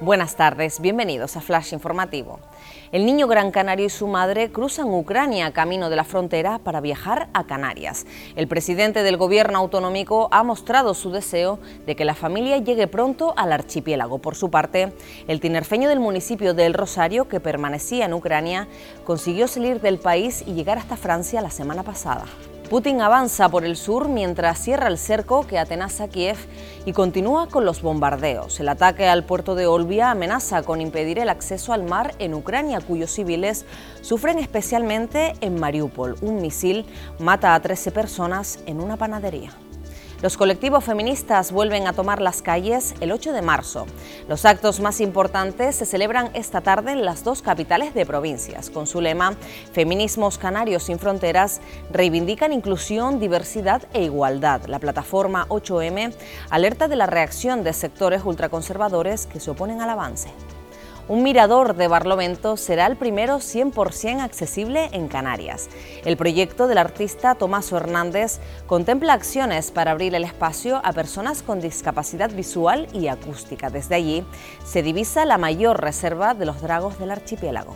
Buenas tardes, bienvenidos a Flash Informativo. El niño gran canario y su madre cruzan Ucrania camino de la frontera para viajar a Canarias. El presidente del gobierno autonómico ha mostrado su deseo de que la familia llegue pronto al archipiélago. Por su parte, el tinerfeño del municipio de El Rosario, que permanecía en Ucrania, consiguió salir del país y llegar hasta Francia la semana pasada. Putin avanza por el sur mientras cierra el cerco que atenaza Kiev y continúa con los bombardeos. El ataque al puerto de Olbia amenaza con impedir el acceso al mar en Ucrania, cuyos civiles sufren especialmente en Mariupol. Un misil mata a 13 personas en una panadería. Los colectivos feministas vuelven a tomar las calles el 8 de marzo. Los actos más importantes se celebran esta tarde en las dos capitales de provincias. Con su lema Feminismos Canarios sin Fronteras, reivindican inclusión, diversidad e igualdad. La plataforma 8M alerta de la reacción de sectores ultraconservadores que se oponen al avance. Un mirador de Barlovento será el primero 100% accesible en Canarias. El proyecto del artista Tomaso Hernández contempla acciones para abrir el espacio a personas con discapacidad visual y acústica. Desde allí se divisa la mayor reserva de los dragos del archipiélago.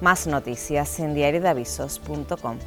Más noticias en diariodeavisos.com.